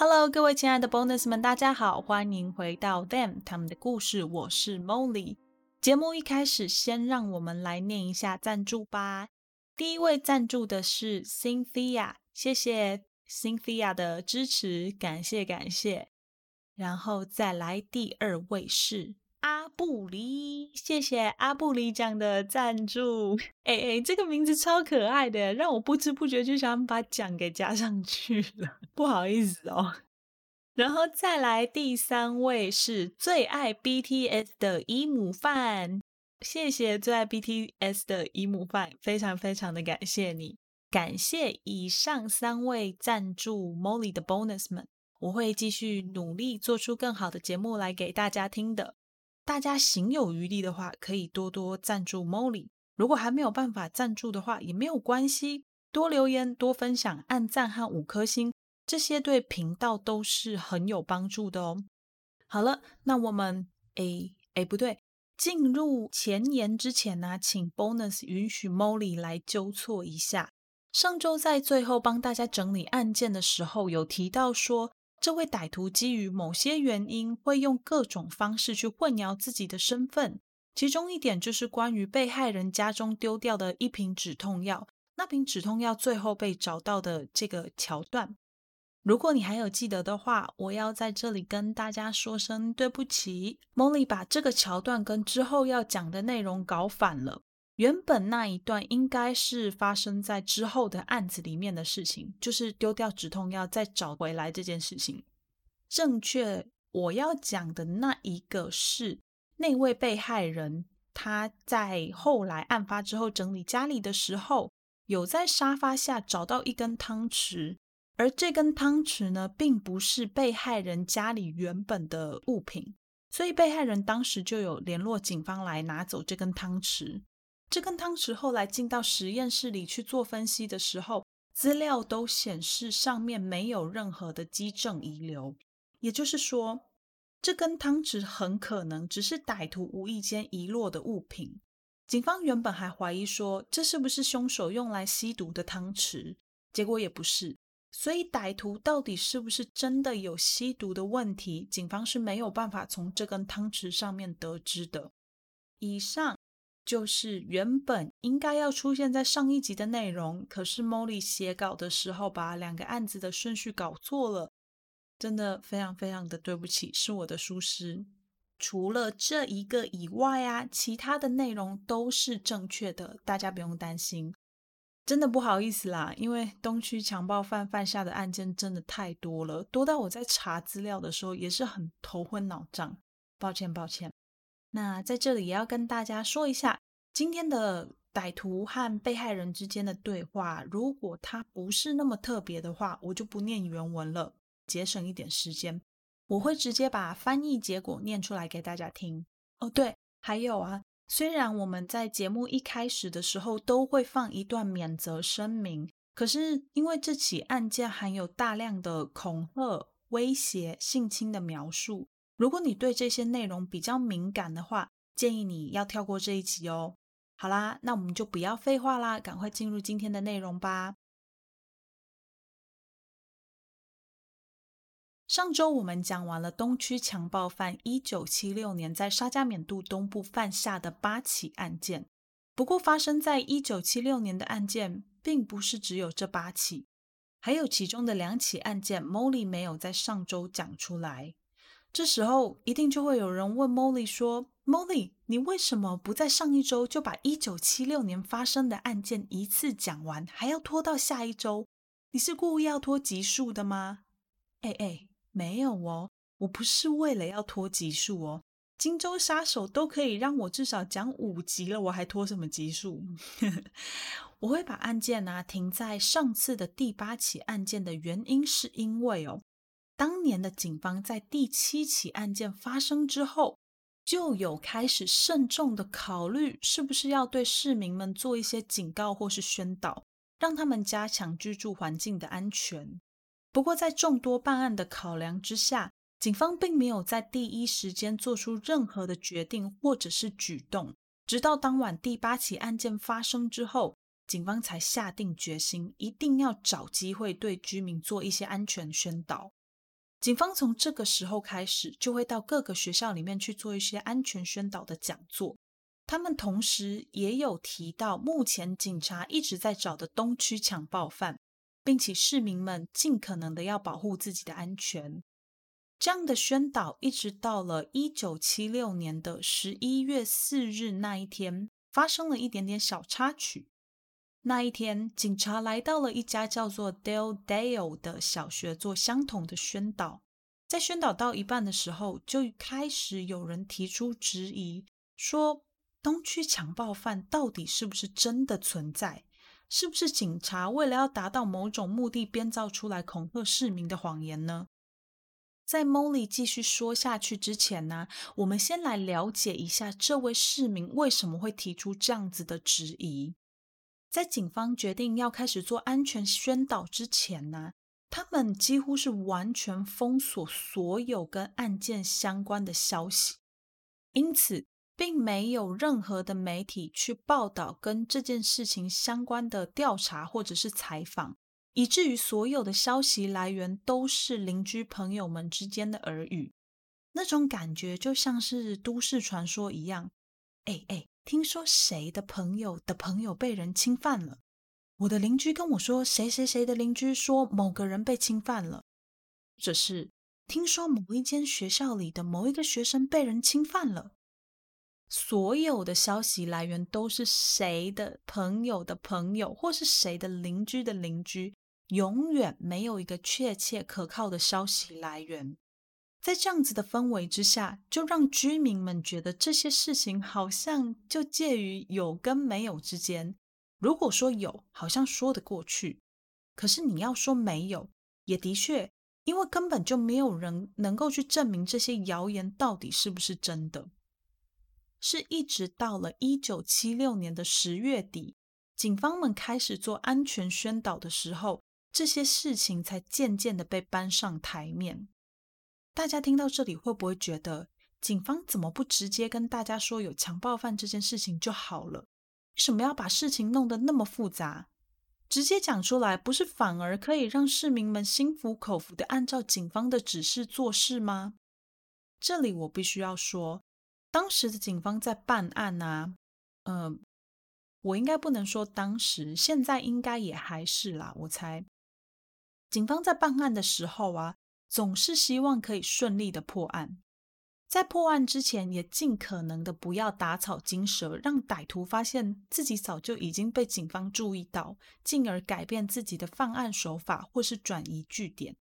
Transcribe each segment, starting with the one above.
Hello，各位亲爱的 Bonus 们，大家好，欢迎回到 Them 他们的故事。我是 Molly。节目一开始，先让我们来念一下赞助吧。第一位赞助的是 Cynthia，谢谢 Cynthia 的支持，感谢感谢。然后再来第二位是。阿布离，谢谢阿布里奖的赞助。哎哎，这个名字超可爱的，让我不知不觉就想把奖给加上去了，不好意思哦。然后再来第三位是最爱 BTS 的姨母饭，谢谢最爱 BTS 的姨母饭，非常非常的感谢你，感谢以上三位赞助 Molly 的 Bonus 们，我会继续努力做出更好的节目来给大家听的。大家行有余力的话，可以多多赞助 Molly。如果还没有办法赞助的话，也没有关系，多留言、多分享、按赞和五颗星，这些对频道都是很有帮助的哦。好了，那我们诶诶不对，进入前言之前呢，请 Bonus 允许 Molly 来纠错一下。上周在最后帮大家整理案件的时候，有提到说。这位歹徒基于某些原因，会用各种方式去混淆自己的身份。其中一点就是关于被害人家中丢掉的一瓶止痛药，那瓶止痛药最后被找到的这个桥段。如果你还有记得的话，我要在这里跟大家说声对不起梦里把这个桥段跟之后要讲的内容搞反了。原本那一段应该是发生在之后的案子里面的事情，就是丢掉止痛药再找回来这件事情。正确，我要讲的那一个是那位被害人，他在后来案发之后整理家里的时候，有在沙发下找到一根汤匙，而这根汤匙呢，并不是被害人家里原本的物品，所以被害人当时就有联络警方来拿走这根汤匙。这根汤匙后来进到实验室里去做分析的时候，资料都显示上面没有任何的基证遗留，也就是说，这根汤匙很可能只是歹徒无意间遗落的物品。警方原本还怀疑说，这是不是凶手用来吸毒的汤匙？结果也不是，所以歹徒到底是不是真的有吸毒的问题，警方是没有办法从这根汤匙上面得知的。以上。就是原本应该要出现在上一集的内容，可是 Molly 写稿的时候把两个案子的顺序搞错了，真的非常非常的对不起，是我的疏失。除了这一个以外啊，其他的内容都是正确的，大家不用担心。真的不好意思啦，因为东区强暴犯犯下的案件真的太多了，多到我在查资料的时候也是很头昏脑胀。抱歉，抱歉。那在这里也要跟大家说一下，今天的歹徒和被害人之间的对话，如果它不是那么特别的话，我就不念原文了，节省一点时间。我会直接把翻译结果念出来给大家听。哦，对，还有啊，虽然我们在节目一开始的时候都会放一段免责声明，可是因为这起案件含有大量的恐吓、威胁、性侵的描述。如果你对这些内容比较敏感的话，建议你要跳过这一集哦。好啦，那我们就不要废话啦，赶快进入今天的内容吧。上周我们讲完了东区强暴犯一九七六年在沙加缅度东部犯下的八起案件，不过发生在一九七六年的案件并不是只有这八起，还有其中的两起案件，Molly 没有在上周讲出来。这时候一定就会有人问 Molly 说：“Molly，你为什么不在上一周就把一九七六年发生的案件一次讲完，还要拖到下一周？你是故意要拖集数的吗？”哎哎，没有哦，我不是为了要拖集数哦。荆州杀手都可以让我至少讲五集了，我还拖什么集数？我会把案件呢停在上次的第八起案件的原因，是因为哦。当年的警方在第七起案件发生之后，就有开始慎重的考虑，是不是要对市民们做一些警告或是宣导，让他们加强居住环境的安全。不过，在众多办案的考量之下，警方并没有在第一时间做出任何的决定或者是举动，直到当晚第八起案件发生之后。警方才下定决心，一定要找机会对居民做一些安全宣导。警方从这个时候开始，就会到各个学校里面去做一些安全宣导的讲座。他们同时也有提到，目前警察一直在找的东区强暴犯，并且市民们尽可能的要保护自己的安全。这样的宣导一直到了一九七六年的十一月四日那一天，发生了一点点小插曲。那一天，警察来到了一家叫做 Dale Dale 的小学做相同的宣导。在宣导到一半的时候，就开始有人提出质疑，说东区强暴犯到底是不是真的存在？是不是警察为了要达到某种目的编造出来恐吓市民的谎言呢？在 Molly 继续说下去之前呢，我们先来了解一下这位市民为什么会提出这样子的质疑。在警方决定要开始做安全宣导之前呢，他们几乎是完全封锁所有跟案件相关的消息，因此并没有任何的媒体去报道跟这件事情相关的调查或者是采访，以至于所有的消息来源都是邻居朋友们之间的耳语，那种感觉就像是都市传说一样。哎哎。听说谁的朋友的朋友被人侵犯了？我的邻居跟我说，谁谁谁的邻居说某个人被侵犯了。这是听说某一间学校里的某一个学生被人侵犯了。所有的消息来源都是谁的朋友的朋友，或是谁的邻居的邻居，永远没有一个确切可靠的消息来源。在这样子的氛围之下，就让居民们觉得这些事情好像就介于有跟没有之间。如果说有，好像说得过去；可是你要说没有，也的确，因为根本就没有人能够去证明这些谣言到底是不是真的。是一直到了一九七六年的十月底，警方们开始做安全宣导的时候，这些事情才渐渐的被搬上台面。大家听到这里会不会觉得，警方怎么不直接跟大家说有强暴犯这件事情就好了？为什么要把事情弄得那么复杂？直接讲出来，不是反而可以让市民们心服口服的按照警方的指示做事吗？这里我必须要说，当时的警方在办案啊，嗯，我应该不能说当时，现在应该也还是啦。我猜，警方在办案的时候啊。总是希望可以顺利的破案，在破案之前，也尽可能的不要打草惊蛇，让歹徒发现自己早就已经被警方注意到，进而改变自己的犯案手法或是转移据点。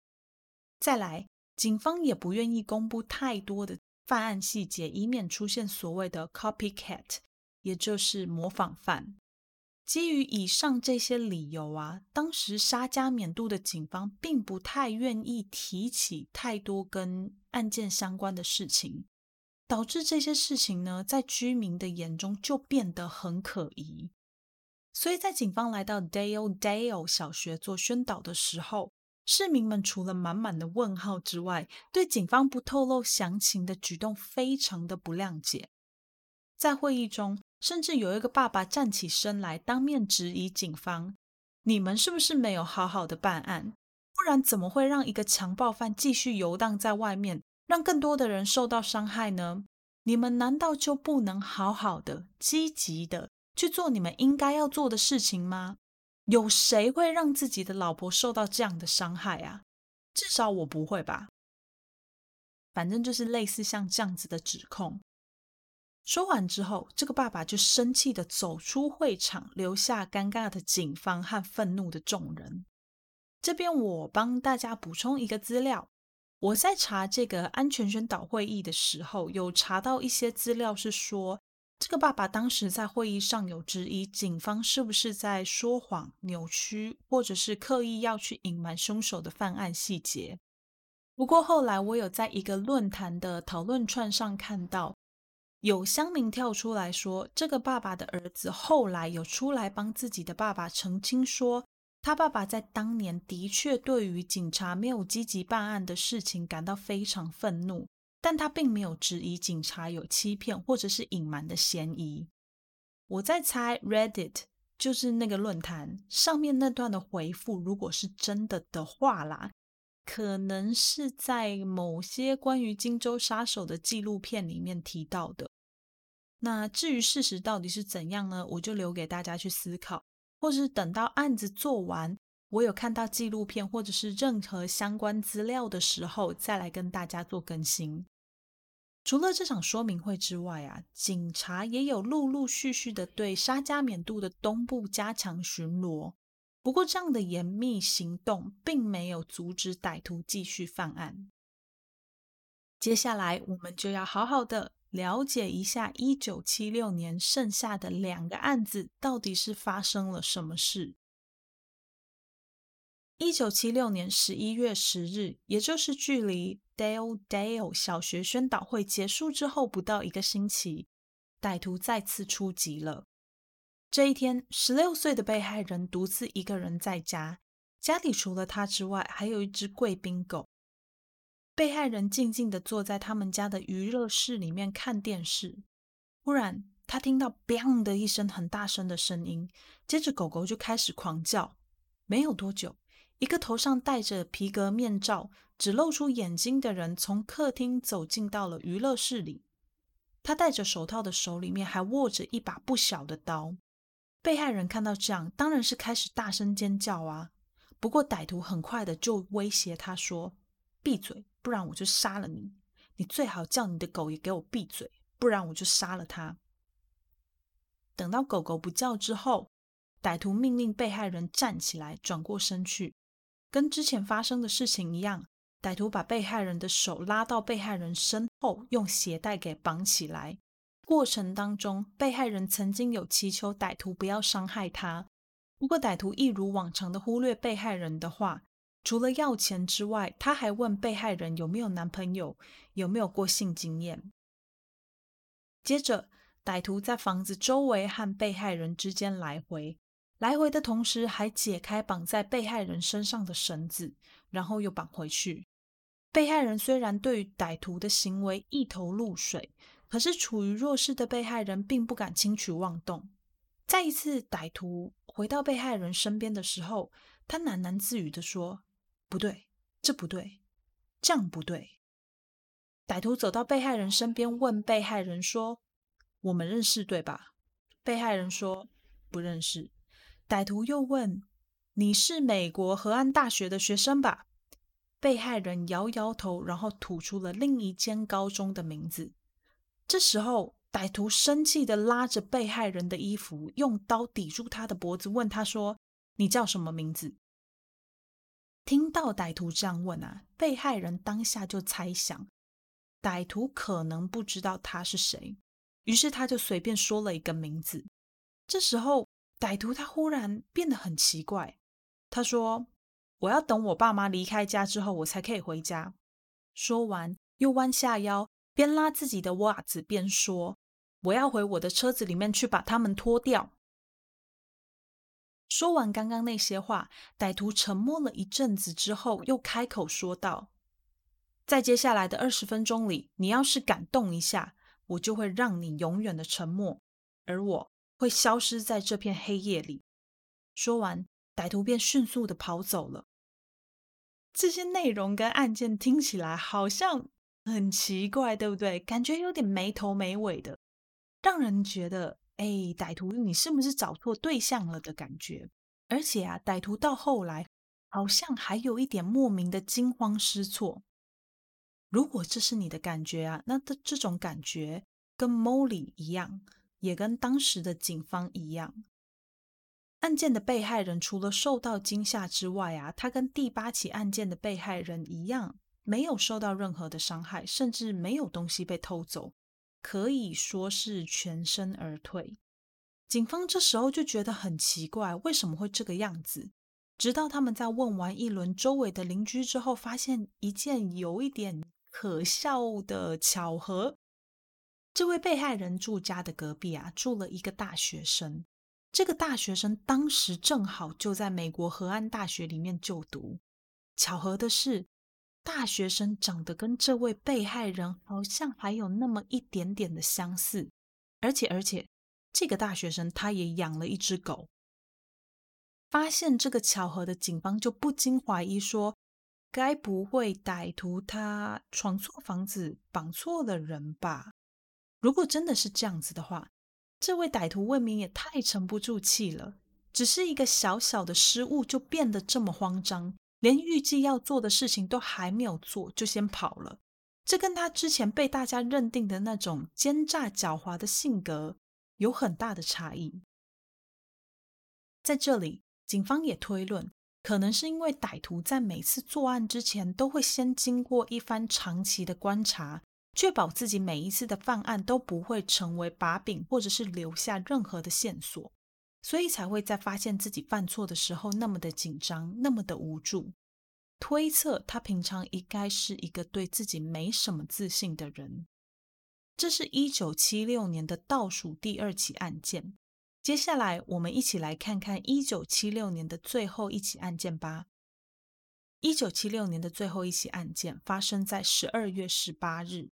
再来，警方也不愿意公布太多的犯案细节，以免出现所谓的 copycat，也就是模仿犯。基于以上这些理由啊，当时沙加缅度的警方并不太愿意提起太多跟案件相关的事情，导致这些事情呢，在居民的眼中就变得很可疑。所以在警方来到 Dale Dale 小学做宣导的时候，市民们除了满满的问号之外，对警方不透露详情的举动非常的不谅解。在会议中。甚至有一个爸爸站起身来，当面质疑警方：“你们是不是没有好好的办案？不然怎么会让一个强暴犯继续游荡在外面，让更多的人受到伤害呢？你们难道就不能好好的、积极的去做你们应该要做的事情吗？有谁会让自己的老婆受到这样的伤害啊？至少我不会吧。反正就是类似像这样子的指控。”说完之后，这个爸爸就生气的走出会场，留下尴尬的警方和愤怒的众人。这边我帮大家补充一个资料：我在查这个安全宣导会议的时候，有查到一些资料，是说这个爸爸当时在会议上有质疑警方是不是在说谎、扭曲，或者是刻意要去隐瞒凶手的犯案细节。不过后来我有在一个论坛的讨论串上看到，有乡民跳出来说，这个爸爸的儿子后来有出来帮自己的爸爸澄清，说他爸爸在当年的确对于警察没有积极办案的事情感到非常愤怒，但他并没有质疑警察有欺骗或者是隐瞒的嫌疑。我在猜 Reddit 就是那个论坛上面那段的回复，如果是真的的话啦。可能是在某些关于荆州杀手的纪录片里面提到的。那至于事实到底是怎样呢？我就留给大家去思考，或是等到案子做完，我有看到纪录片或者是任何相关资料的时候，再来跟大家做更新。除了这场说明会之外啊，警察也有陆陆续续的对沙加缅度的东部加强巡逻。不过，这样的严密行动并没有阻止歹徒继续犯案。接下来，我们就要好好的了解一下一九七六年剩下的两个案子到底是发生了什么事。一九七六年十一月十日，也就是距离 Dale Dale 小学宣导会结束之后不到一个星期，歹徒再次出击了。这一天，十六岁的被害人独自一个人在家，家里除了他之外，还有一只贵宾狗。被害人静静的坐在他们家的娱乐室里面看电视。忽然，他听到 “bang” 的一声很大声的声音，接着狗狗就开始狂叫。没有多久，一个头上戴着皮革面罩、只露出眼睛的人从客厅走进到了娱乐室里。他戴着手套的手里面还握着一把不小的刀。被害人看到这样，当然是开始大声尖叫啊！不过歹徒很快的就威胁他说：“闭嘴，不然我就杀了你！你最好叫你的狗也给我闭嘴，不然我就杀了它。”等到狗狗不叫之后，歹徒命令被害人站起来，转过身去。跟之前发生的事情一样，歹徒把被害人的手拉到被害人身后，用鞋带给绑起来。过程当中，被害人曾经有祈求歹徒不要伤害他，不过歹徒一如往常的忽略被害人的话，除了要钱之外，他还问被害人有没有男朋友，有没有过性经验。接着，歹徒在房子周围和被害人之间来回，来回的同时还解开绑在被害人身上的绳子，然后又绑回去。被害人虽然对于歹徒的行为一头雾水。可是，处于弱势的被害人并不敢轻举妄动。再一次，歹徒回到被害人身边的时候，他喃喃自语的说：“不对，这不对，这样不对。”歹徒走到被害人身边，问被害人说：“我们认识对吧？”被害人说：“不认识。”歹徒又问：“你是美国河岸大学的学生吧？”被害人摇摇头，然后吐出了另一间高中的名字。这时候，歹徒生气的拉着被害人的衣服，用刀抵住他的脖子，问他说：“你叫什么名字？”听到歹徒这样问啊，被害人当下就猜想，歹徒可能不知道他是谁，于是他就随便说了一个名字。这时候，歹徒他忽然变得很奇怪，他说：“我要等我爸妈离开家之后，我才可以回家。”说完，又弯下腰。边拉自己的袜子边说：“我要回我的车子里面去把它们脱掉。”说完刚刚那些话，歹徒沉默了一阵子之后，又开口说道：“在接下来的二十分钟里，你要是敢动一下，我就会让你永远的沉默，而我会消失在这片黑夜里。”说完，歹徒便迅速的跑走了。这些内容跟案件听起来好像。很奇怪，对不对？感觉有点没头没尾的，让人觉得，哎，歹徒你是不是找错对象了的感觉？而且啊，歹徒到后来好像还有一点莫名的惊慌失措。如果这是你的感觉啊，那这这种感觉跟 Molly 一样，也跟当时的警方一样。案件的被害人除了受到惊吓之外啊，他跟第八起案件的被害人一样。没有受到任何的伤害，甚至没有东西被偷走，可以说是全身而退。警方这时候就觉得很奇怪，为什么会这个样子？直到他们在问完一轮周围的邻居之后，发现一件有一点可笑的巧合：这位被害人住家的隔壁啊，住了一个大学生。这个大学生当时正好就在美国河岸大学里面就读。巧合的是，大学生长得跟这位被害人好像还有那么一点点的相似，而且而且，这个大学生他也养了一只狗。发现这个巧合的警方就不禁怀疑说：“该不会歹徒他闯错房子，绑错了人吧？如果真的是这样子的话，这位歹徒未免也太沉不住气了。只是一个小小的失误，就变得这么慌张，连预计要做的事情都还没有做，就先跑了。这跟他之前被大家认定的那种奸诈狡猾的性格有很大的差异。在这里。”警方也推论，可能是因为歹徒在每次作案之前都会先经过一番长期的观察，确保自己每一次的犯案都不会成为把柄，或者是留下任何的线索，所以才会在发现自己犯错的时候那么的紧张，那么的无助。推测他平常应该是一个对自己没什么自信的人。这是一九七六年的倒数第二起案件。接下来，我们一起来看看一九七六年的最后一起案件吧。一九七六年的最后一起案件发生在十二月十八日。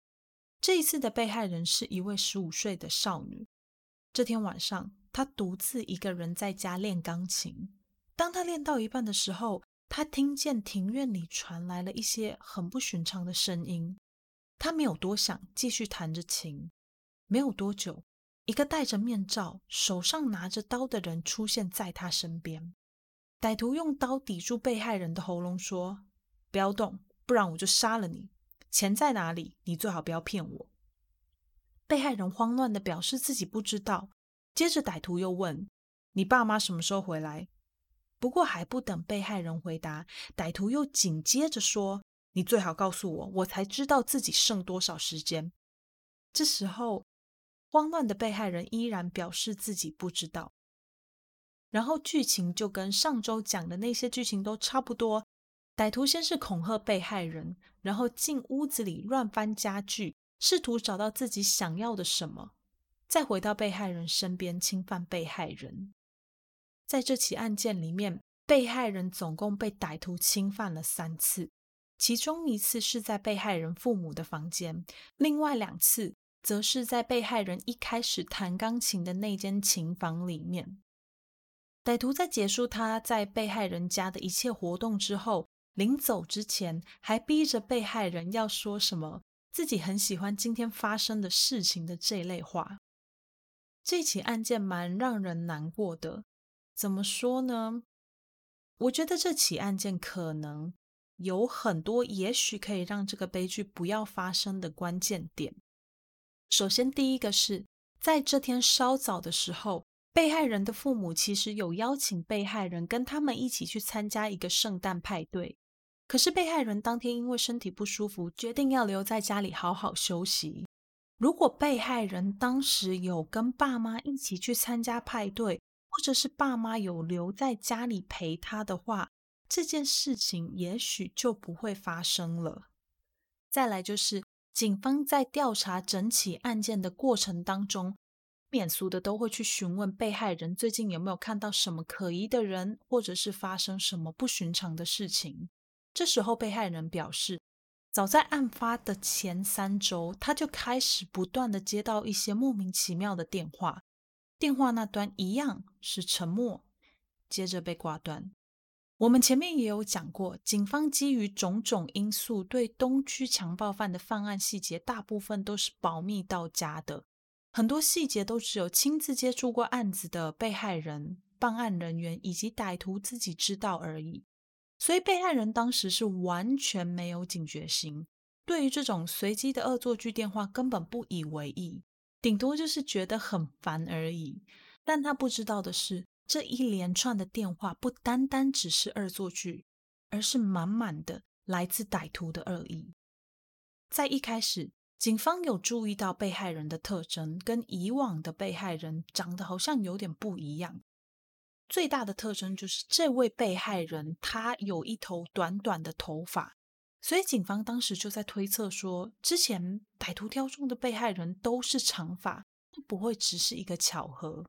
这一次的被害人是一位十五岁的少女。这天晚上，他独自一个人在家练钢琴。当他练到一半的时候，他听见庭院里传来了一些很不寻常的声音。他没有多想，继续弹着琴。没有多久。一个戴着面罩、手上拿着刀的人出现在他身边。歹徒用刀抵住被害人的喉咙，说：“不要动，不然我就杀了你。钱在哪里？你最好不要骗我。”被害人慌乱的表示自己不知道。接着，歹徒又问：“你爸妈什么时候回来？”不过，还不等被害人回答，歹徒又紧接着说：“你最好告诉我，我才知道自己剩多少时间。”这时候。慌乱的被害人依然表示自己不知道，然后剧情就跟上周讲的那些剧情都差不多。歹徒先是恐吓被害人，然后进屋子里乱翻家具，试图找到自己想要的什么，再回到被害人身边侵犯被害人。在这起案件里面，被害人总共被歹徒侵犯了三次，其中一次是在被害人父母的房间，另外两次。则是在被害人一开始弹钢琴的那间琴房里面，歹徒在结束他在被害人家的一切活动之后，临走之前还逼着被害人要说什么自己很喜欢今天发生的事情的这类话。这起案件蛮让人难过的，怎么说呢？我觉得这起案件可能有很多，也许可以让这个悲剧不要发生的关键点。首先，第一个是在这天稍早的时候，被害人的父母其实有邀请被害人跟他们一起去参加一个圣诞派对。可是被害人当天因为身体不舒服，决定要留在家里好好休息。如果被害人当时有跟爸妈一起去参加派对，或者是爸妈有留在家里陪他的话，这件事情也许就不会发生了。再来就是。警方在调查整起案件的过程当中，免俗的都会去询问被害人最近有没有看到什么可疑的人，或者是发生什么不寻常的事情。这时候，被害人表示，早在案发的前三周，他就开始不断的接到一些莫名其妙的电话，电话那端一样是沉默，接着被挂断。我们前面也有讲过，警方基于种种因素，对东区强暴犯的犯案细节大部分都是保密到家的，很多细节都只有亲自接触过案子的被害人、办案人员以及歹徒自己知道而已。所以被害人当时是完全没有警觉心，对于这种随机的恶作剧电话根本不以为意，顶多就是觉得很烦而已。但他不知道的是。这一连串的电话不单单只是恶作剧，而是满满的来自歹徒的恶意。在一开始，警方有注意到被害人的特征跟以往的被害人长得好像有点不一样。最大的特征就是这位被害人他有一头短短的头发，所以警方当时就在推测说，之前歹徒挑中的被害人都是长发，不会只是一个巧合。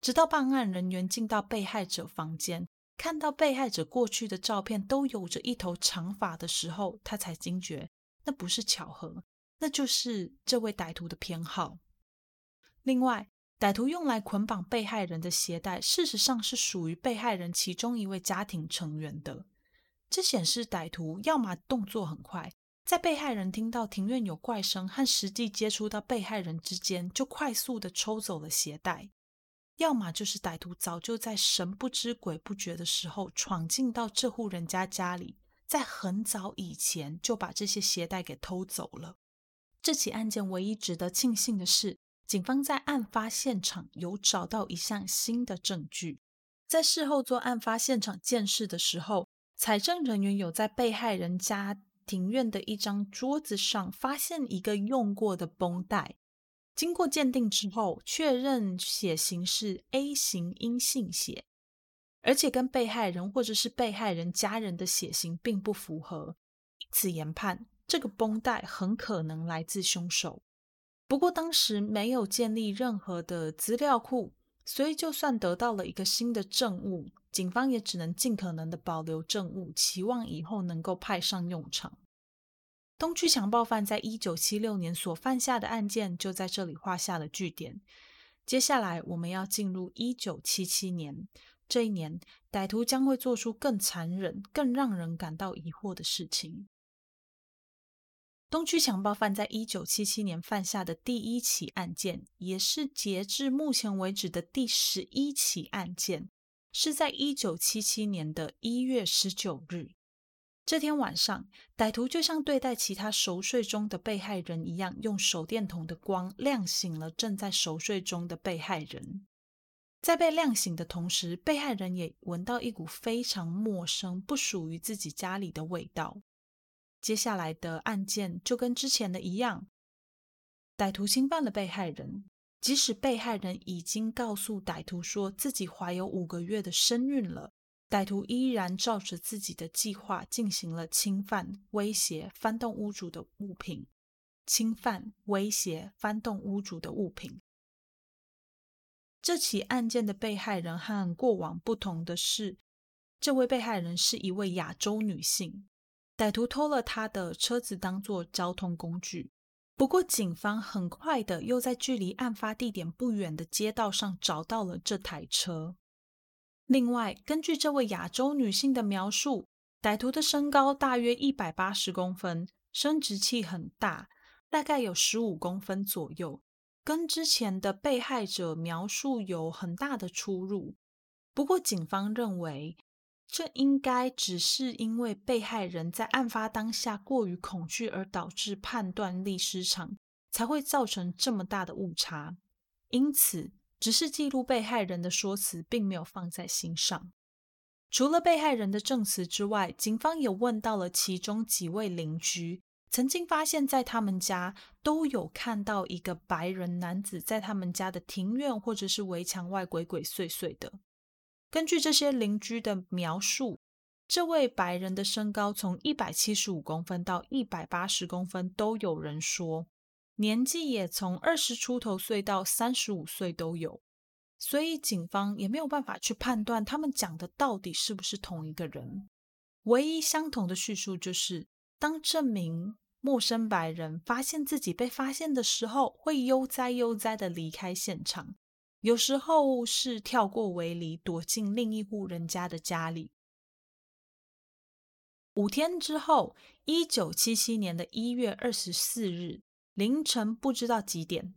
直到办案人员进到被害者房间，看到被害者过去的照片都有着一头长发的时候，他才惊觉那不是巧合，那就是这位歹徒的偏好。另外，歹徒用来捆绑被害人的鞋带，事实上是属于被害人其中一位家庭成员的。这显示歹徒要么动作很快，在被害人听到庭院有怪声和实际接触到被害人之间，就快速的抽走了鞋带；要么就是歹徒早就在神不知鬼不觉的时候闯进到这户人家家里，在很早以前就把这些鞋带给偷走了。这起案件唯一值得庆幸的是。警方在案发现场有找到一项新的证据，在事后做案发现场鉴识的时候，财政人员有在被害人家庭院的一张桌子上发现一个用过的绷带，经过鉴定之后，确认血型是 A 型阴性血，而且跟被害人或者是被害人家人的血型并不符合，因此研判这个绷带很可能来自凶手。不过当时没有建立任何的资料库，所以就算得到了一个新的证物，警方也只能尽可能的保留证物，期望以后能够派上用场。东区强暴犯在一九七六年所犯下的案件就在这里画下了句点。接下来我们要进入一九七七年，这一年歹徒将会做出更残忍、更让人感到疑惑的事情。东区强暴犯在一九七七年犯下的第一起案件，也是截至目前为止的第十一起案件，是在一九七七年的一月十九日。这天晚上，歹徒就像对待其他熟睡中的被害人一样，用手电筒的光亮醒了正在熟睡中的被害人。在被亮醒的同时，被害人也闻到一股非常陌生、不属于自己家里的味道。接下来的案件就跟之前的一样，歹徒侵犯了被害人，即使被害人已经告诉歹徒说自己怀有五个月的身孕了，歹徒依然照着自己的计划进行了侵犯、威胁、翻动屋主的物品。侵犯、威胁、翻动屋主的物品。这起案件的被害人和过往不同的是，这位被害人是一位亚洲女性。歹徒偷了他的车子当做交通工具，不过警方很快的又在距离案发地点不远的街道上找到了这台车。另外，根据这位亚洲女性的描述，歹徒的身高大约一百八十公分，生殖器很大，大概有十五公分左右，跟之前的被害者描述有很大的出入。不过，警方认为。这应该只是因为被害人在案发当下过于恐惧而导致判断力失常，才会造成这么大的误差。因此，只是记录被害人的说辞，并没有放在心上。除了被害人的证词之外，警方也问到了其中几位邻居，曾经发现，在他们家都有看到一个白人男子在他们家的庭院或者是围墙外鬼鬼祟祟的。根据这些邻居的描述，这位白人的身高从一百七十五公分到一百八十公分都有人说，年纪也从二十出头岁到三十五岁都有，所以警方也没有办法去判断他们讲的到底是不是同一个人。唯一相同的叙述就是，当这名陌生白人发现自己被发现的时候，会悠哉悠哉的离开现场。有时候是跳过围篱，躲进另一户人家的家里。五天之后，一九七七年的一月二十四日凌晨，不知道几点，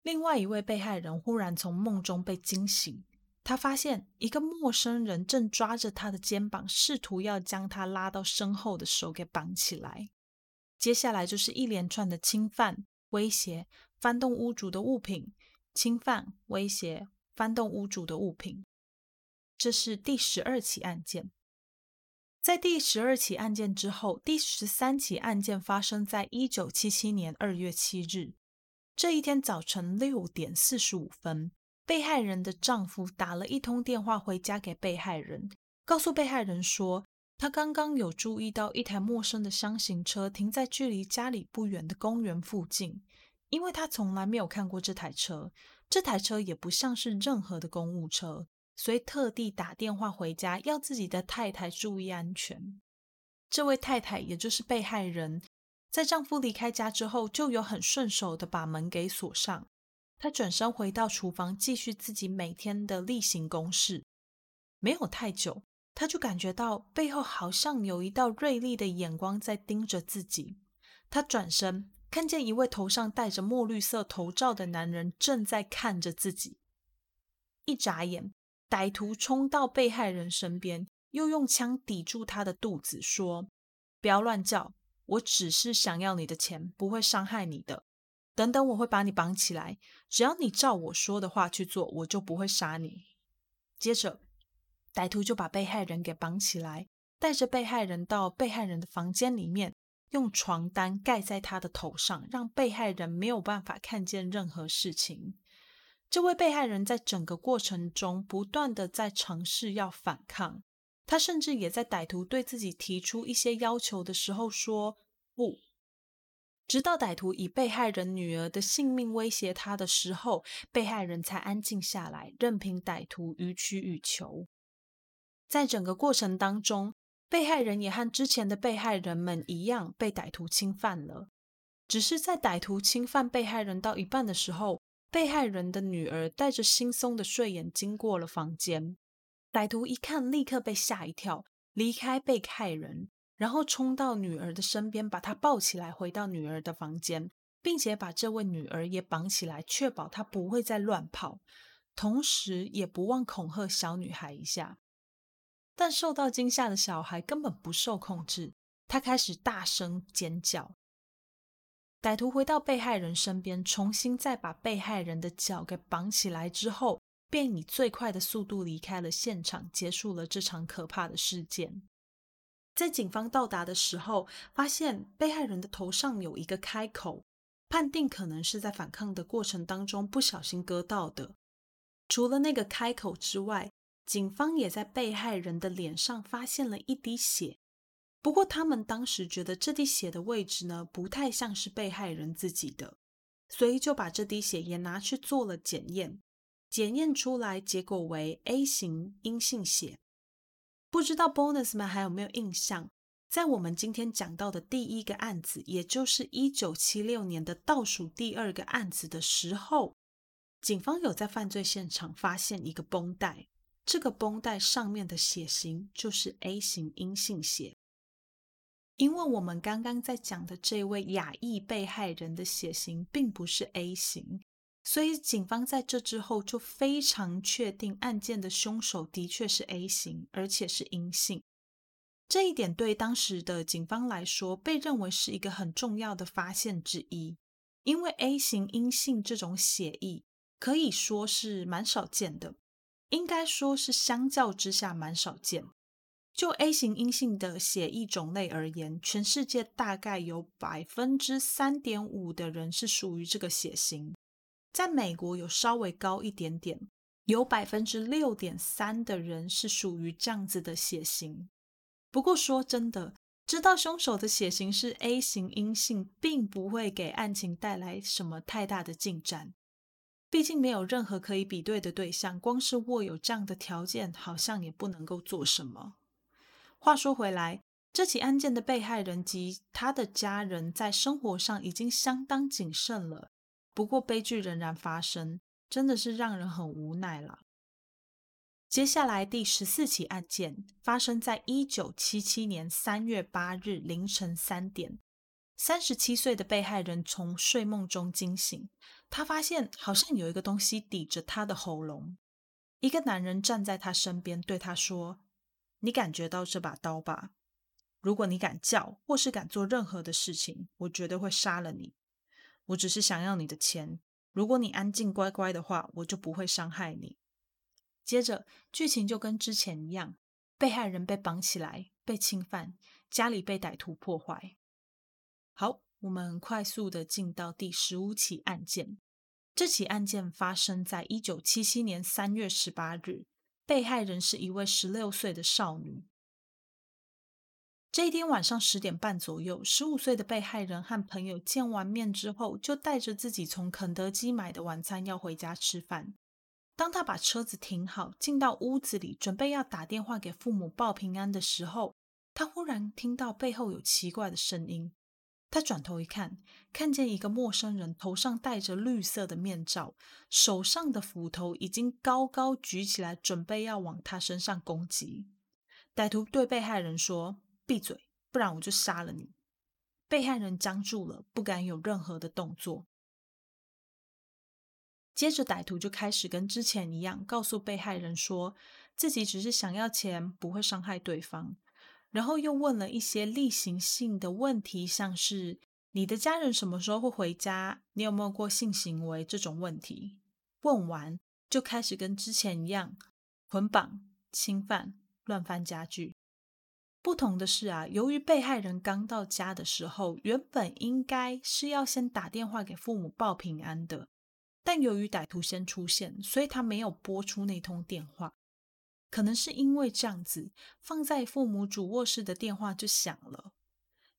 另外一位被害人忽然从梦中被惊醒。他发现一个陌生人正抓着他的肩膀，试图要将他拉到身后的手给绑起来。接下来就是一连串的侵犯、威胁、翻动屋主的物品。侵犯、威胁、翻动屋主的物品，这是第十二起案件。在第十二起案件之后，第十三起案件发生在一九七七年二月七日。这一天早晨六点四十五分，被害人的丈夫打了一通电话回家给被害人，告诉被害人说，他刚刚有注意到一台陌生的箱型车停在距离家里不远的公园附近，因为他从来没有看过这台车，这台车也不像是任何的公务车，所以特地打电话回家，要自己的太太注意安全。这位太太，也就是被害人，在丈夫离开家之后，就有很顺手的把门给锁上。她转身回到厨房，继续自己每天的例行公事。没有太久，她就感觉到背后好像有一道锐利的眼光在盯着自己。她转身，看见一位头上戴着墨绿色头罩的男人正在看着自己。一眨眼，歹徒冲到被害人身边。又用枪抵住他的肚子，说：“不要乱叫，我只是想要你的钱，不会伤害你的。等等，我会把你绑起来，只要你照我说的话去做，我就不会杀你。”接着，歹徒就把被害人给绑起来，带着被害人到被害人的房间里面，用床单盖在他的头上，让被害人没有办法看见任何事情。这位被害人在整个过程中不断的在尝试要反抗。他甚至也在歹徒对自己提出一些要求的时候说不，直到歹徒以被害人女儿的性命威胁他的时候，被害人才安静下来，任凭歹徒予取予求。在整个过程当中，被害人也和之前的被害人们一样被歹徒侵犯了，只是在歹徒侵犯被害人到一半的时候，被害人的女儿带着惺忪的睡眼经过了房间。歹徒一看，立刻被吓一跳，离开被害人，然后冲到女儿的身边，把她抱起来，回到女儿的房间，并且把这位女儿也绑起来，确保她不会再乱跑，同时也不忘恐吓小女孩一下。但受到惊吓的小孩根本不受控制，他开始大声尖叫。歹徒回到被害人身边，重新再把被害人的脚给绑起来之后。便以最快的速度离开了现场，结束了这场可怕的事件。在警方到达的时候，发现被害人的头上有一个开口，判定可能是在反抗的过程当中不小心割到的。除了那个开口之外，警方也在被害人的脸上发现了一滴血。不过，他们当时觉得这滴血的位置呢，不太像是被害人自己的，所以就把这滴血也拿去做了检验。检验出来结果为 A 型阴性血，不知道 bonus 们还有没有印象？在我们今天讲到的第一个案子，也就是一九七六年的倒数第二个案子的时候，警方有在犯罪现场发现一个绷带，这个绷带上面的血型就是 A 型阴性血。因为我们刚刚在讲的这位亚裔被害人的血型并不是 A 型。所以，警方在这之后就非常确定案件的凶手的确是 A 型，而且是阴性。这一点对当时的警方来说，被认为是一个很重要的发现之一。因为 A 型阴性这种血液可以说是蛮少见的，应该说是相较之下蛮少见。就 A 型阴性的血液种类而言，全世界大概有百分之三点五的人是属于这个血型。在美国有稍微高一点点，有百分之六点三的人是属于这样子的血型。不过说真的，知道凶手的血型是 A 型阴性，并不会给案情带来什么太大的进展。毕竟没有任何可以比对的对象，光是握有这样的条件，好像也不能够做什么。话说回来，这起案件的被害人及他的家人在生活上已经相当谨慎了。不过悲剧仍然发生，真的是让人很无奈了。接下来第十四起案件发生在一九七七年三月八日凌晨三点，三十七岁的被害人从睡梦中惊醒，他发现好像有一个东西抵着他的喉咙。一个男人站在他身边，对他说：“你感觉到这把刀吧？如果你敢叫或是敢做任何的事情，我绝对会杀了你。”我只是想要你的钱，如果你安静乖乖的话，我就不会伤害你。接着剧情就跟之前一样，被害人被绑起来，被侵犯，家里被歹徒破坏。好，我们快速的进到第十五起案件。这起案件发生在一九七七年三月十八日，被害人是一位十六岁的少女。这一天晚上十点半左右，十五岁的被害人和朋友见完面之后，就带着自己从肯德基买的晚餐要回家吃饭。当他把车子停好，进到屋子里，准备要打电话给父母报平安的时候，他忽然听到背后有奇怪的声音。他转头一看，看见一个陌生人头上戴着绿色的面罩，手上的斧头已经高高举起来，准备要往他身上攻击。歹徒对被害人说。闭嘴，不然我就杀了你！被害人僵住了，不敢有任何的动作。接着，歹徒就开始跟之前一样，告诉被害人说自己只是想要钱，不会伤害对方。然后又问了一些例行性的问题，像是你的家人什么时候会回家？你有没有过性行为？这种问题。问完，就开始跟之前一样，捆绑、侵犯、乱翻家具。不同的是啊，由于被害人刚到家的时候，原本应该是要先打电话给父母报平安的，但由于歹徒先出现，所以他没有拨出那通电话。可能是因为这样子，放在父母主卧室的电话就响了。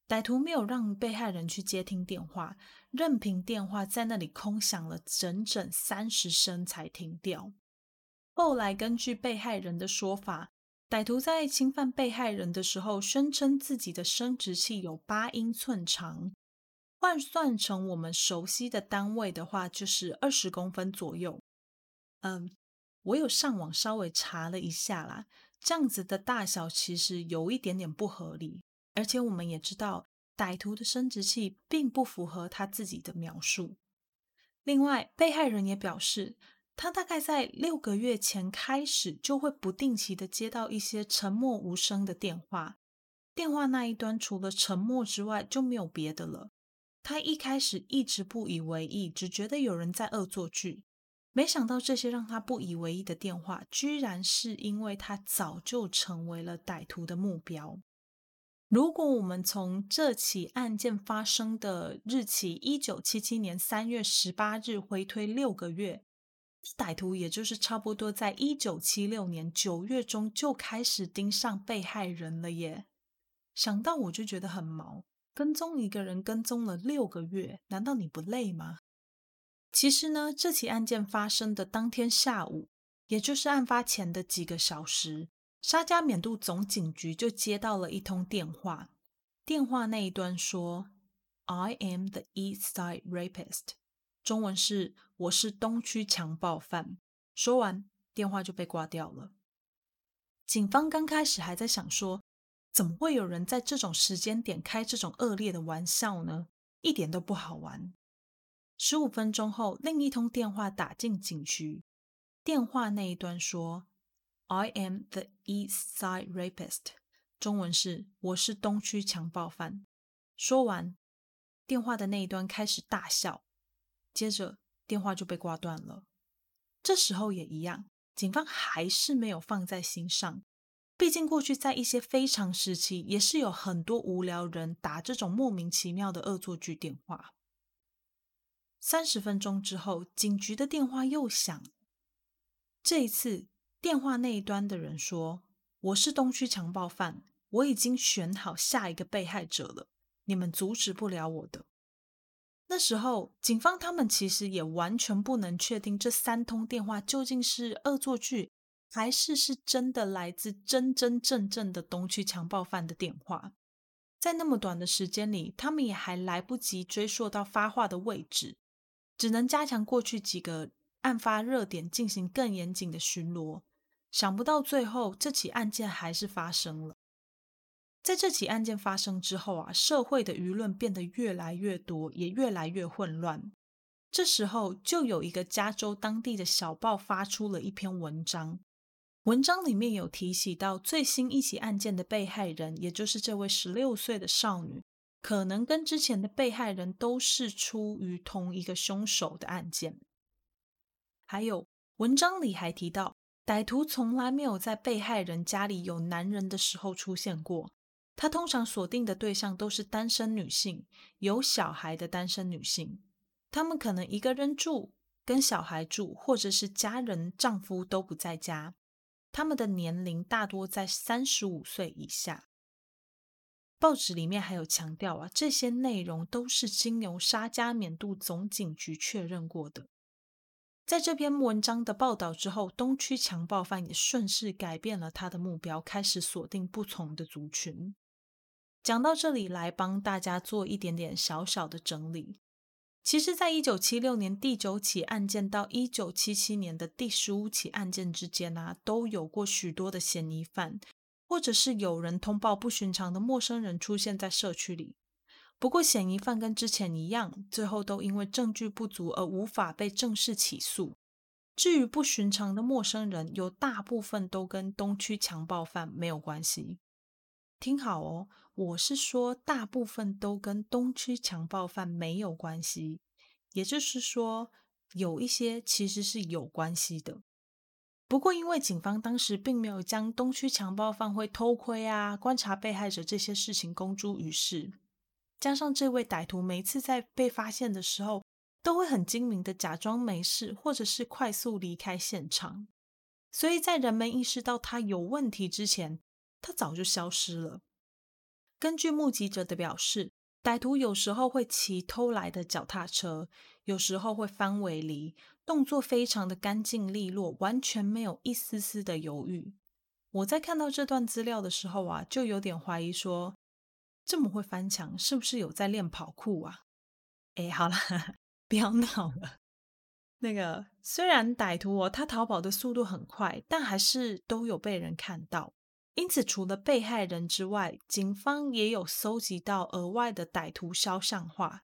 歹徒没有让被害人去接听电话，任凭电话在那里空响了整整三十声才停掉。后来根据被害人的说法。歹徒在侵犯被害人的时候，宣称自己的生殖器有八英寸长，换算成我们熟悉的单位的话，就是二十公分左右。嗯，我有上网稍微查了一下啦，这样子的大小其实有一点点不合理，而且我们也知道，歹徒的生殖器并不符合他自己的描述。另外，被害人也表示。他大概在六个月前开始，就会不定期的接到一些沉默无声的电话，电话那一端除了沉默之外就没有别的了。他一开始一直不以为意，只觉得有人在恶作剧。没想到这些让他不以为意的电话，居然是因为他早就成为了歹徒的目标。如果我们从这起案件发生的日期一九七七年三月十八日回推六个月。歹徒也就是差不多在一九七六年九月中就开始盯上被害人了耶。想到我就觉得很毛，跟踪一个人跟踪了六个月，难道你不累吗？其实呢，这起案件发生的当天下午，也就是案发前的几个小时，沙加缅度总警局就接到了一通电话，电话那一端说：“I am the East Side rapist。”中文是“我是东区强暴犯”。说完，电话就被挂掉了。警方刚开始还在想说，怎么会有人在这种时间点开这种恶劣的玩笑呢？一点都不好玩。十五分钟后，另一通电话打进警局，电话那一端说：“I am the East Side rapist。”中文是“我是东区强暴犯”。说完，电话的那一端开始大笑。接着电话就被挂断了。这时候也一样，警方还是没有放在心上。毕竟过去在一些非常时期，也是有很多无聊人打这种莫名其妙的恶作剧电话。三十分钟之后，警局的电话又响。这一次，电话那一端的人说：“我是东区强暴犯，我已经选好下一个被害者了，你们阻止不了我的。”那时候，警方他们其实也完全不能确定这三通电话究竟是恶作剧，还是是真的来自真真正正的东区强暴犯的电话。在那么短的时间里，他们也还来不及追溯到发话的位置，只能加强过去几个案发热点，进行更严谨的巡逻。想不到最后，这起案件还是发生了。在这起案件发生之后啊，社会的舆论变得越来越多，也越来越混乱。这时候，就有一个加州当地的小报发出了一篇文章，文章里面有提起到最新一起案件的被害人，也就是这位十六岁的少女，可能跟之前的被害人都是出于同一个凶手的案件。还有，文章里还提到，歹徒从来没有在被害人家里有男人的时候出现过。他通常锁定的对象都是单身女性，有小孩的单身女性。他们可能一个人住，跟小孩住，或者是家人、丈夫都不在家。他们的年龄大多在三十五岁以下。报纸里面还有强调啊，这些内容都是经由沙加缅度总警局确认过的。在这篇文章的报道之后，东区强暴犯也顺势改变了他的目标，开始锁定不同的族群。讲到这里，来帮大家做一点点小小的整理。其实，在一九七六年第九起案件到一九七七年的第十五起案件之间啊，都有过许多的嫌疑犯。或者是有人通报不寻常的陌生人出现在社区里，不过嫌疑犯跟之前一样，最后都因为证据不足而无法被正式起诉。至于不寻常的陌生人，有大部分都跟东区强暴犯没有关系。听好哦，我是说大部分都跟东区强暴犯没有关系，也就是说有一些其实是有关系的。不过，因为警方当时并没有将东区强暴犯会偷窥啊、观察被害者这些事情公诸于世，加上这位歹徒每次在被发现的时候，都会很精明的假装没事，或者是快速离开现场，所以在人们意识到他有问题之前，他早就消失了。根据目击者的表示，歹徒有时候会骑偷来的脚踏车，有时候会翻围篱。动作非常的干净利落，完全没有一丝丝的犹豫。我在看到这段资料的时候啊，就有点怀疑说，这么会翻墙，是不是有在练跑酷啊？哎，好了，不要闹了。那个虽然歹徒哦，他逃跑的速度很快，但还是都有被人看到。因此，除了被害人之外，警方也有搜集到额外的歹徒肖像画。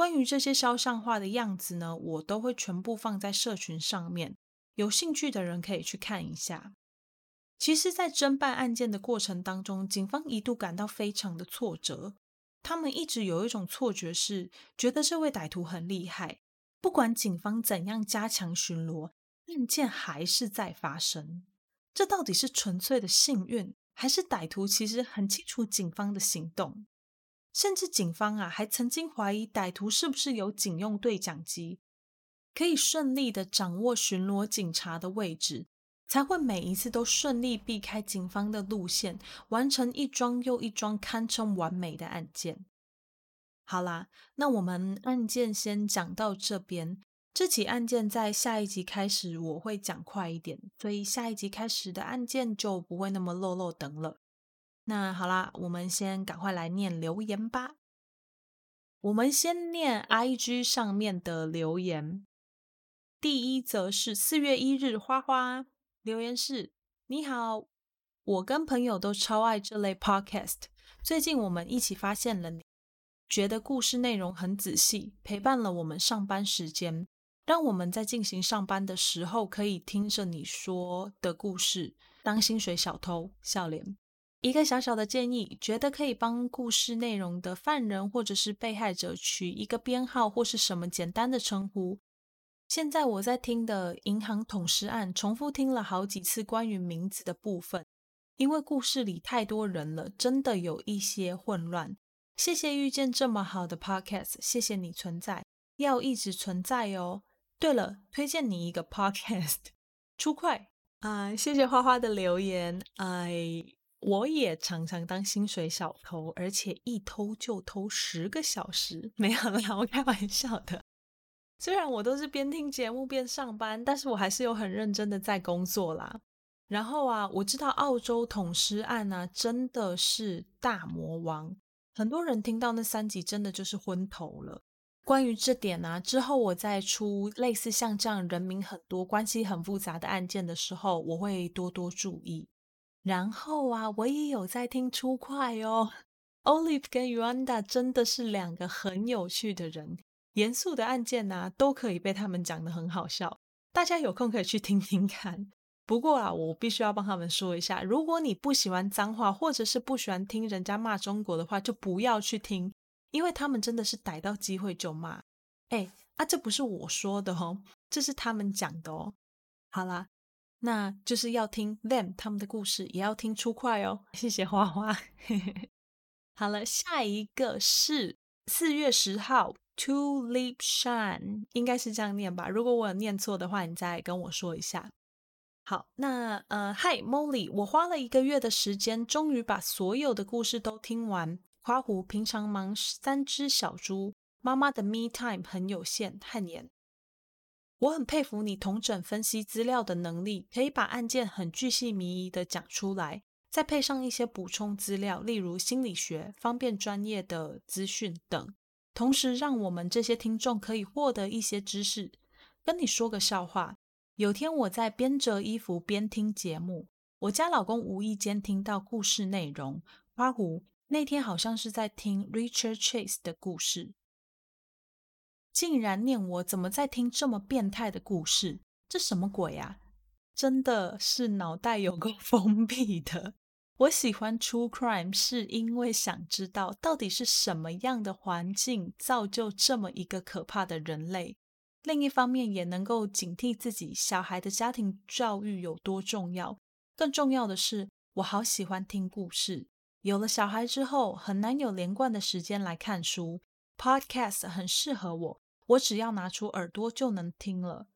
关于这些肖像画的样子呢，我都会全部放在社群上面，有兴趣的人可以去看一下。其实，在侦办案件的过程当中，警方一度感到非常的挫折，他们一直有一种错觉，是觉得这位歹徒很厉害，不管警方怎样加强巡逻，案件还是在发生。这到底是纯粹的幸运，还是歹徒其实很清楚警方的行动？甚至警方啊，还曾经怀疑歹徒是不是有警用对讲机，可以顺利的掌握巡逻警察的位置，才会每一次都顺利避开警方的路线，完成一桩又一桩堪称完美的案件。好啦，那我们案件先讲到这边。这起案件在下一集开始我会讲快一点，所以下一集开始的案件就不会那么漏漏等了。那好啦，我们先赶快来念留言吧。我们先念 IG 上面的留言。第一则是四月一日花花留言是：你好，我跟朋友都超爱这类 podcast。最近我们一起发现了你，觉得故事内容很仔细，陪伴了我们上班时间，让我们在进行上班的时候可以听着你说的故事，当薪水小偷笑脸。一个小小的建议，觉得可以帮故事内容的犯人或者是被害者取一个编号或是什么简单的称呼。现在我在听的银行捅尸案，重复听了好几次关于名字的部分，因为故事里太多人了，真的有一些混乱。谢谢遇见这么好的 podcast，谢谢你存在，要一直存在哦。对了，推荐你一个 podcast，出快啊！谢谢花花的留言，哎。我也常常当薪水小偷，而且一偷就偷十个小时。没有啦，我开玩笑的。虽然我都是边听节目边上班，但是我还是有很认真的在工作啦。然后啊，我知道澳洲捅尸案呢，真的是大魔王，很多人听到那三集真的就是昏头了。关于这点呢，之后我在出类似像这样人名很多、关系很复杂的案件的时候，我会多多注意。然后啊，我也有在听初快哦。Olive 跟 Yanda 真的是两个很有趣的人，严肃的案件呐都可以被他们讲得很好笑。大家有空可以去听听看。不过啊，我必须要帮他们说一下，如果你不喜欢脏话，或者是不喜欢听人家骂中国的话，就不要去听，因为他们真的是逮到机会就骂。哎啊，这不是我说的哦，这是他们讲的哦。好啦。那就是要听 them 他们的故事，也要听出快哦。谢谢花花。好了，下一个是四月十号 Tulip Shan，应该是这样念吧？如果我有念错的话，你再跟我说一下。好，那呃，Hi Molly，我花了一个月的时间，终于把所有的故事都听完。花狐平常忙三只小猪，妈妈的 Me Time 很有限。汗颜，我很佩服你同整分析资料的能力，可以把案件很具细迷疑的讲出来，再配上一些补充资料，例如心理学，方便专业的资讯等。同时，让我们这些听众可以获得一些知识。跟你说个笑话：有天我在边折衣服边听节目，我家老公无意间听到故事内容。花狐那天好像是在听 Richard Chase 的故事，竟然念我怎么在听这么变态的故事？这什么鬼啊？真的是脑袋有个 封闭的。我喜欢 True Crime 是因为想知道到底是什么样的环境造就这么一个可怕的人类。另一方面，也能够警惕自己小孩的家庭教育有多重要。更重要的是，我好喜欢听故事。有了小孩之后，很难有连贯的时间来看书。Podcast 很适合我，我只要拿出耳朵就能听了。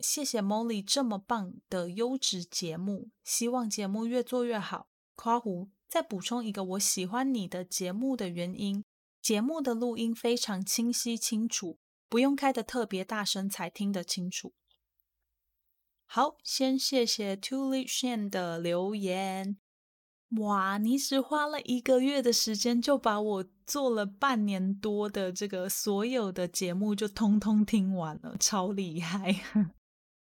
谢谢 Molly 这么棒的优质节目，希望节目越做越好。夸胡，再补充一个我喜欢你的节目的原因：节目的录音非常清晰清楚，不用开的特别大声才听得清楚。好，先谢谢 Tulip Shan 的留言。哇，你只花了一个月的时间，就把我做了半年多的这个所有的节目就通通听完了，超厉害！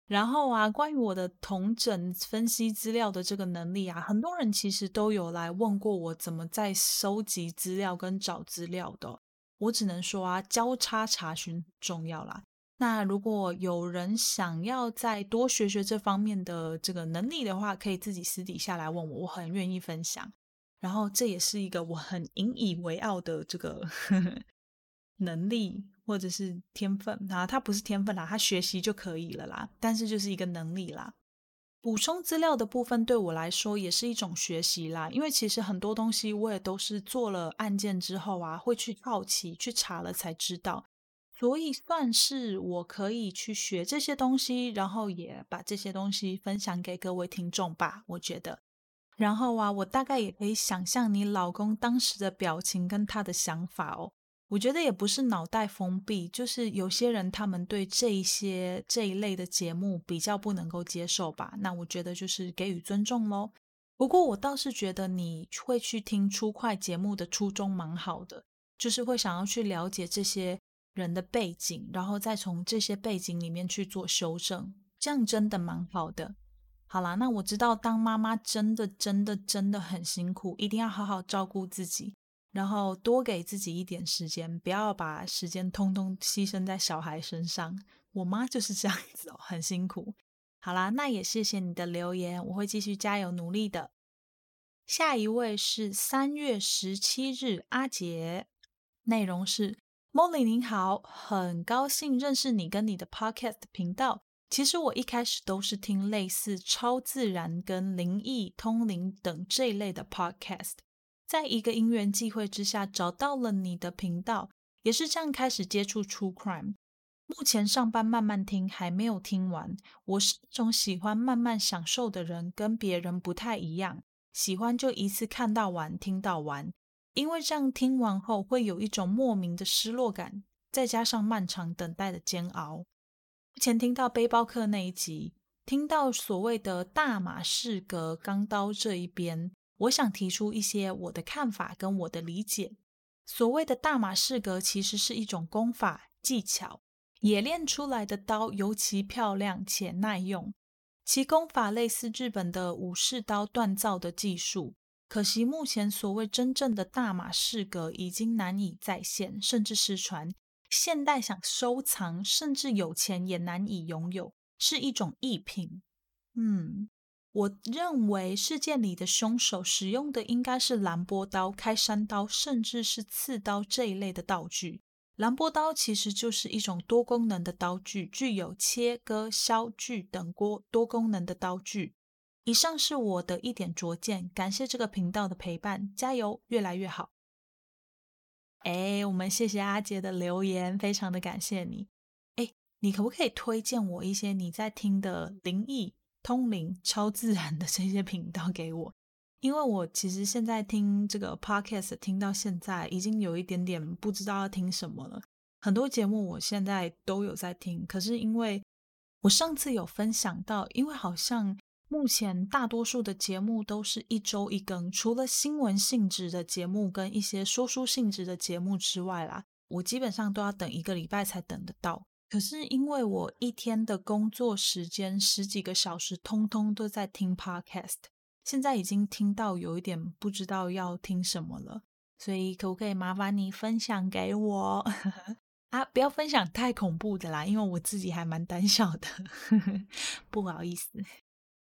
然后啊，关于我的同整分析资料的这个能力啊，很多人其实都有来问过我怎么在收集资料跟找资料的。我只能说啊，交叉查询重要啦。那如果有人想要再多学学这方面的这个能力的话，可以自己私底下来问我，我很愿意分享。然后这也是一个我很引以为傲的这个 能力。或者是天分啊，它不是天分啦，他学习就可以了啦。但是就是一个能力啦。补充资料的部分对我来说也是一种学习啦，因为其实很多东西我也都是做了案件之后啊，会去好奇去查了才知道，所以算是我可以去学这些东西，然后也把这些东西分享给各位听众吧。我觉得，然后啊，我大概也可以想象你老公当时的表情跟他的想法哦。我觉得也不是脑袋封闭，就是有些人他们对这一些这一类的节目比较不能够接受吧。那我觉得就是给予尊重喽。不过我倒是觉得你会去听初快节目的初衷蛮好的，就是会想要去了解这些人的背景，然后再从这些背景里面去做修正，这样真的蛮好的。好啦，那我知道当妈妈真的真的真的很辛苦，一定要好好照顾自己。然后多给自己一点时间，不要把时间通通牺牲在小孩身上。我妈就是这样子哦，很辛苦。好啦，那也谢谢你的留言，我会继续加油努力的。下一位是三月十七日阿杰，内容是：Molly 您好，很高兴认识你跟你的 Podcast 频道。其实我一开始都是听类似超自然跟灵异、通灵等这一类的 Podcast。在一个因缘际会之下，找到了你的频道，也是这样开始接触 True Crime。目前上班慢慢听，还没有听完。我是种喜欢慢慢享受的人，跟别人不太一样，喜欢就一次看到完，听到完。因为这样听完后会有一种莫名的失落感，再加上漫长等待的煎熬。目前听到背包客那一集，听到所谓的大马士革钢刀这一边。我想提出一些我的看法跟我的理解。所谓的大马士革其实是一种功法技巧，冶炼出来的刀尤其漂亮且耐用，其功法类似日本的武士刀锻造的技术。可惜目前所谓真正的大马士革已经难以再现，甚至失传。现代想收藏，甚至有钱也难以拥有，是一种艺品。嗯。我认为事件里的凶手使用的应该是兰波刀、开山刀，甚至是刺刀这一类的道具。兰波刀其实就是一种多功能的刀具，具有切割、削锯等多多功能的刀具。以上是我的一点拙见，感谢这个频道的陪伴，加油，越来越好。哎，我们谢谢阿杰的留言，非常的感谢你。哎，你可不可以推荐我一些你在听的灵异、通灵、超自然的这些频道给我？因为我其实现在听这个 podcast 听到现在，已经有一点点不知道要听什么了。很多节目我现在都有在听，可是因为我上次有分享到，因为好像。目前大多数的节目都是一周一更，除了新闻性质的节目跟一些说书性质的节目之外啦，我基本上都要等一个礼拜才等得到。可是因为我一天的工作时间十几个小时，通通都在听 podcast，现在已经听到有一点不知道要听什么了，所以可不可以麻烦你分享给我 啊？不要分享太恐怖的啦，因为我自己还蛮胆小的，不好意思。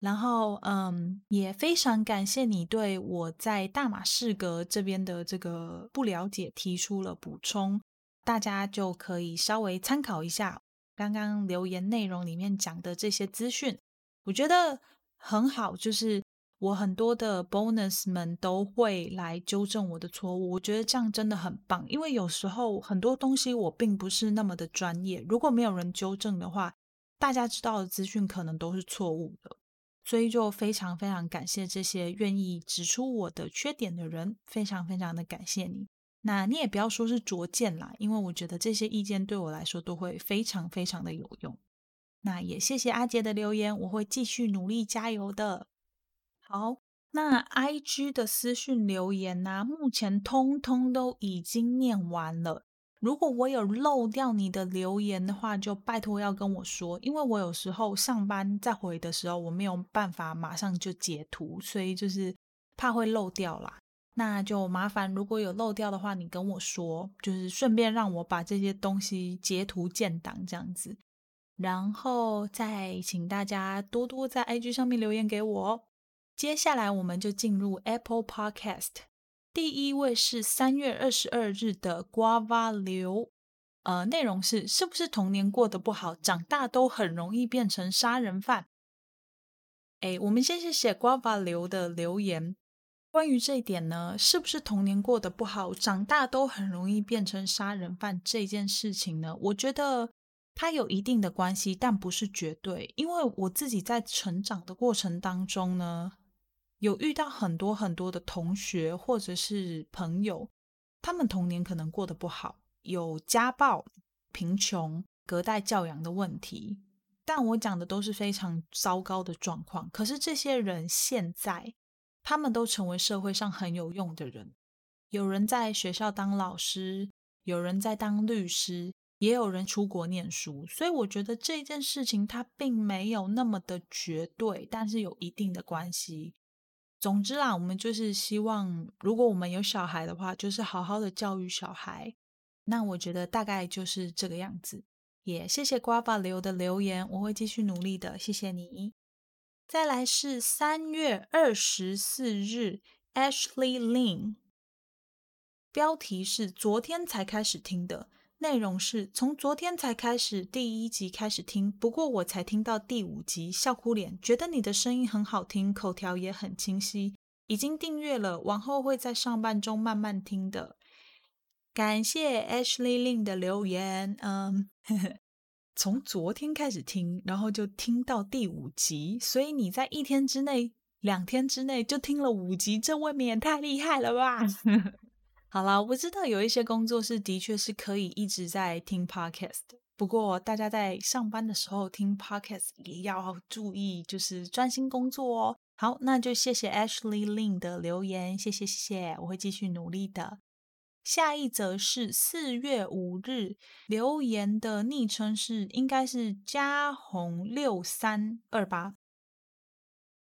然后，嗯，也非常感谢你对我在大马士革这边的这个不了解提出了补充，大家就可以稍微参考一下刚刚留言内容里面讲的这些资讯，我觉得很好。就是我很多的 bonus 们都会来纠正我的错误，我觉得这样真的很棒。因为有时候很多东西我并不是那么的专业，如果没有人纠正的话，大家知道的资讯可能都是错误的。所以就非常非常感谢这些愿意指出我的缺点的人，非常非常的感谢你。那你也不要说是拙见啦，因为我觉得这些意见对我来说都会非常非常的有用。那也谢谢阿杰的留言，我会继续努力加油的。好，那 I G 的私讯留言呢，目前通通都已经念完了。如果我有漏掉你的留言的话，就拜托要跟我说，因为我有时候上班在回的时候，我没有办法马上就截图，所以就是怕会漏掉啦。那就麻烦，如果有漏掉的话，你跟我说，就是顺便让我把这些东西截图建档这样子，然后再请大家多多在 IG 上面留言给我哦。接下来我们就进入 Apple Podcast。第一位是三月二十二日的瓜娃流，呃，内容是是不是童年过得不好，长大都很容易变成杀人犯？哎，我们先谢谢瓜娃流的留言。关于这一点呢，是不是童年过得不好，长大都很容易变成杀人犯这件事情呢？我觉得它有一定的关系，但不是绝对。因为我自己在成长的过程当中呢。有遇到很多很多的同学或者是朋友，他们童年可能过得不好，有家暴、贫穷、隔代教养的问题。但我讲的都是非常糟糕的状况。可是这些人现在，他们都成为社会上很有用的人。有人在学校当老师，有人在当律师，也有人出国念书。所以我觉得这件事情它并没有那么的绝对，但是有一定的关系。总之啦，我们就是希望，如果我们有小孩的话，就是好好的教育小孩。那我觉得大概就是这个样子。也谢谢瓜爸留的留言，我会继续努力的，谢谢你。再来是三月二十四日，Ashley Lin，标题是昨天才开始听的。内容是从昨天才开始第一集开始听，不过我才听到第五集，笑哭脸，觉得你的声音很好听，口条也很清晰，已经订阅了，往后会在上班中慢慢听的。感谢 Ashley Lin 的留言，嗯，从昨天开始听，然后就听到第五集，所以你在一天之内、两天之内就听了五集，这未免也太厉害了吧！好啦，我知道有一些工作是的确是可以一直在听 podcast，不过大家在上班的时候听 podcast 也要注意，就是专心工作哦。好，那就谢谢 Ashley Lin 的留言，谢谢谢谢，我会继续努力的。下一则是四月五日留言的昵称是应该是嘉红六三二八，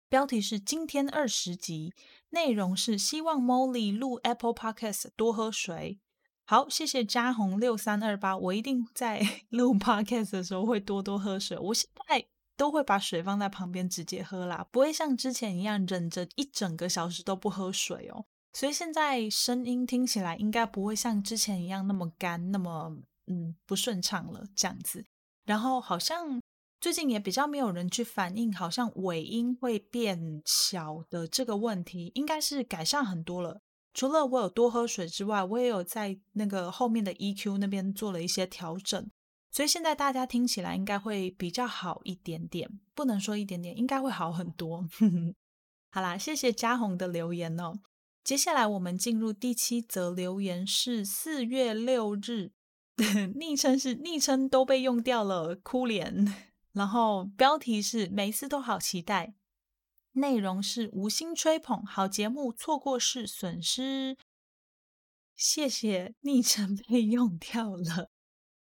标题是今天二十集。内容是希望 Molly 录 Apple Podcast 多喝水。好，谢谢嘉红六三二八，我一定在 录 Podcast 的时候会多多喝水。我现在都会把水放在旁边直接喝啦，不会像之前一样忍着一整个小时都不喝水哦。所以现在声音听起来应该不会像之前一样那么干，那么嗯不顺畅了这样子。然后好像。最近也比较没有人去反映，好像尾音会变小的这个问题，应该是改善很多了。除了我有多喝水之外，我也有在那个后面的 EQ 那边做了一些调整，所以现在大家听起来应该会比较好一点点，不能说一点点，应该会好很多。好啦，谢谢嘉宏的留言哦。接下来我们进入第七则留言，是四月六日，昵称是昵称都被用掉了，哭脸。然后标题是每次都好期待。内容是无心吹捧，好节目错过是损失。谢谢昵称被用掉了，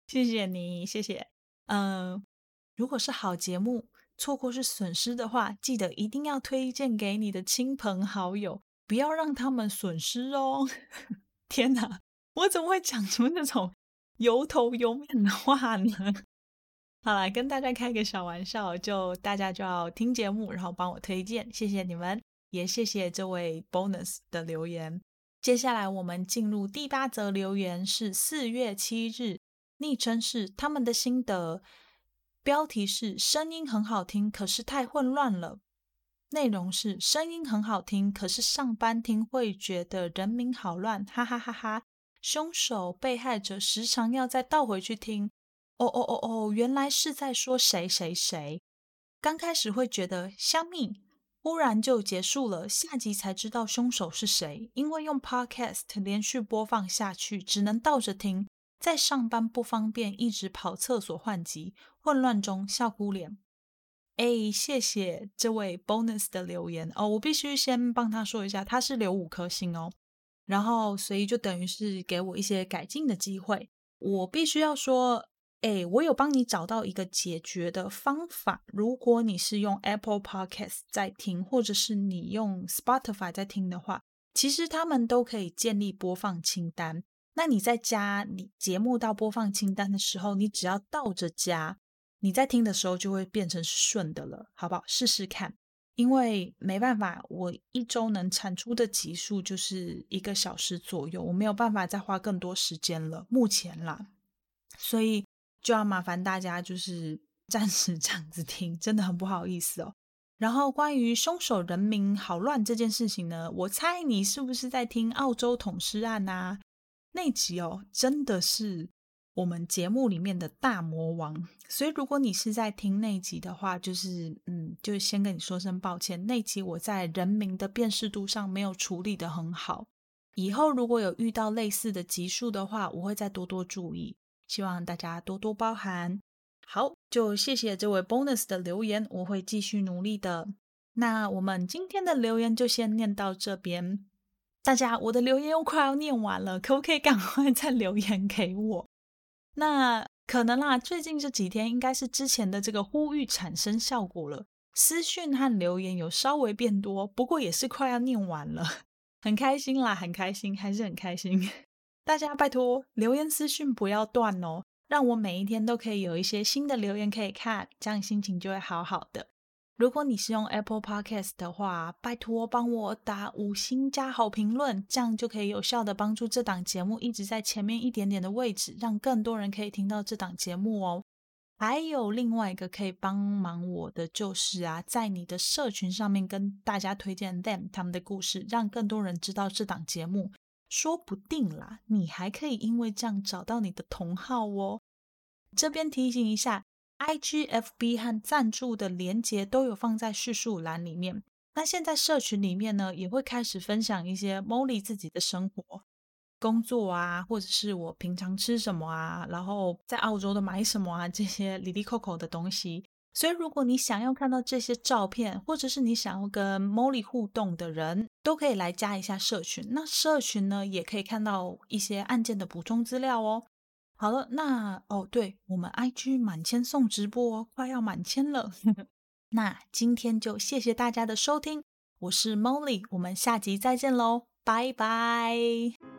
谢谢你，谢谢。嗯，如果是好节目错过是损失的话，记得一定要推荐给你的亲朋好友，不要让他们损失哦。天哪，我怎么会讲出那种有头有面的话呢？好了，跟大家开个小玩笑，就大家就要听节目，然后帮我推荐，谢谢你们，也谢谢这位 bonus 的留言。接下来我们进入第八则留言，是四月七日，昵称是他们的心得，标题是声音很好听，可是太混乱了。内容是声音很好听，可是上班听会觉得人名好乱，哈哈哈哈。凶手、被害者时常要再倒回去听。哦哦哦哦，原来是在说谁谁谁。刚开始会觉得香蜜，忽然就结束了。下集才知道凶手是谁，因为用 Podcast 连续播放下去，只能倒着听。在上班不方便，一直跑厕所换集，混乱中笑哭脸。哎，谢谢这位 Bonus 的留言哦。我必须先帮他说一下，他是留五颗星哦，然后所以就等于是给我一些改进的机会。我必须要说。哎，我有帮你找到一个解决的方法。如果你是用 Apple Podcast 在听，或者是你用 Spotify 在听的话，其实他们都可以建立播放清单。那你在加你节目到播放清单的时候，你只要倒着加，你在听的时候就会变成顺的了，好不好？试试看。因为没办法，我一周能产出的集数就是一个小时左右，我没有办法再花更多时间了，目前啦，所以。就要麻烦大家，就是 暂时这样子听，真的很不好意思哦。然后关于凶手人名好乱这件事情呢，我猜你是不是在听澳洲捅尸案呐？那集哦，真的是我们节目里面的大魔王。所以如果你是在听那集的话，就是嗯，就先跟你说声抱歉，那集我在人名的辨识度上没有处理的很好。以后如果有遇到类似的集数的话，我会再多多注意。希望大家多多包涵。好，就谢谢这位 bonus 的留言，我会继续努力的。那我们今天的留言就先念到这边。大家，我的留言又快要念完了，可不可以赶快 再留言给我？那可能啦，最近这几天应该是之前的这个呼吁产生效果了，私讯和留言有稍微变多，不过也是快要念完了，很开心啦，很开心，还是很开心。大家拜托留言私讯不要断哦，让我每一天都可以有一些新的留言可以看，这样心情就会好好的。如果你是用 Apple Podcast 的话，拜托帮我打五星加好评论，这样就可以有效的帮助这档节目一直在前面一点点的位置，让更多人可以听到这档节目哦。还有另外一个可以帮忙我的就是啊，在你的社群上面跟大家推荐 them 他们的故事，让更多人知道这档节目。说不定啦，你还可以因为这样找到你的同好哦。这边提醒一下，IGFB 和赞助的连接都有放在叙述栏里面。那现在社群里面呢，也会开始分享一些 Molly 自己的生活、工作啊，或者是我平常吃什么啊，然后在澳洲的买什么啊，这些 Lily Coco 的东西。所以，如果你想要看到这些照片，或者是你想要跟 Molly 互动的人，都可以来加一下社群。那社群呢，也可以看到一些案件的补充资料哦。好了，那哦，对我们 IG 满千送直播快要满千了。那今天就谢谢大家的收听，我是 Molly，我们下集再见喽，拜拜。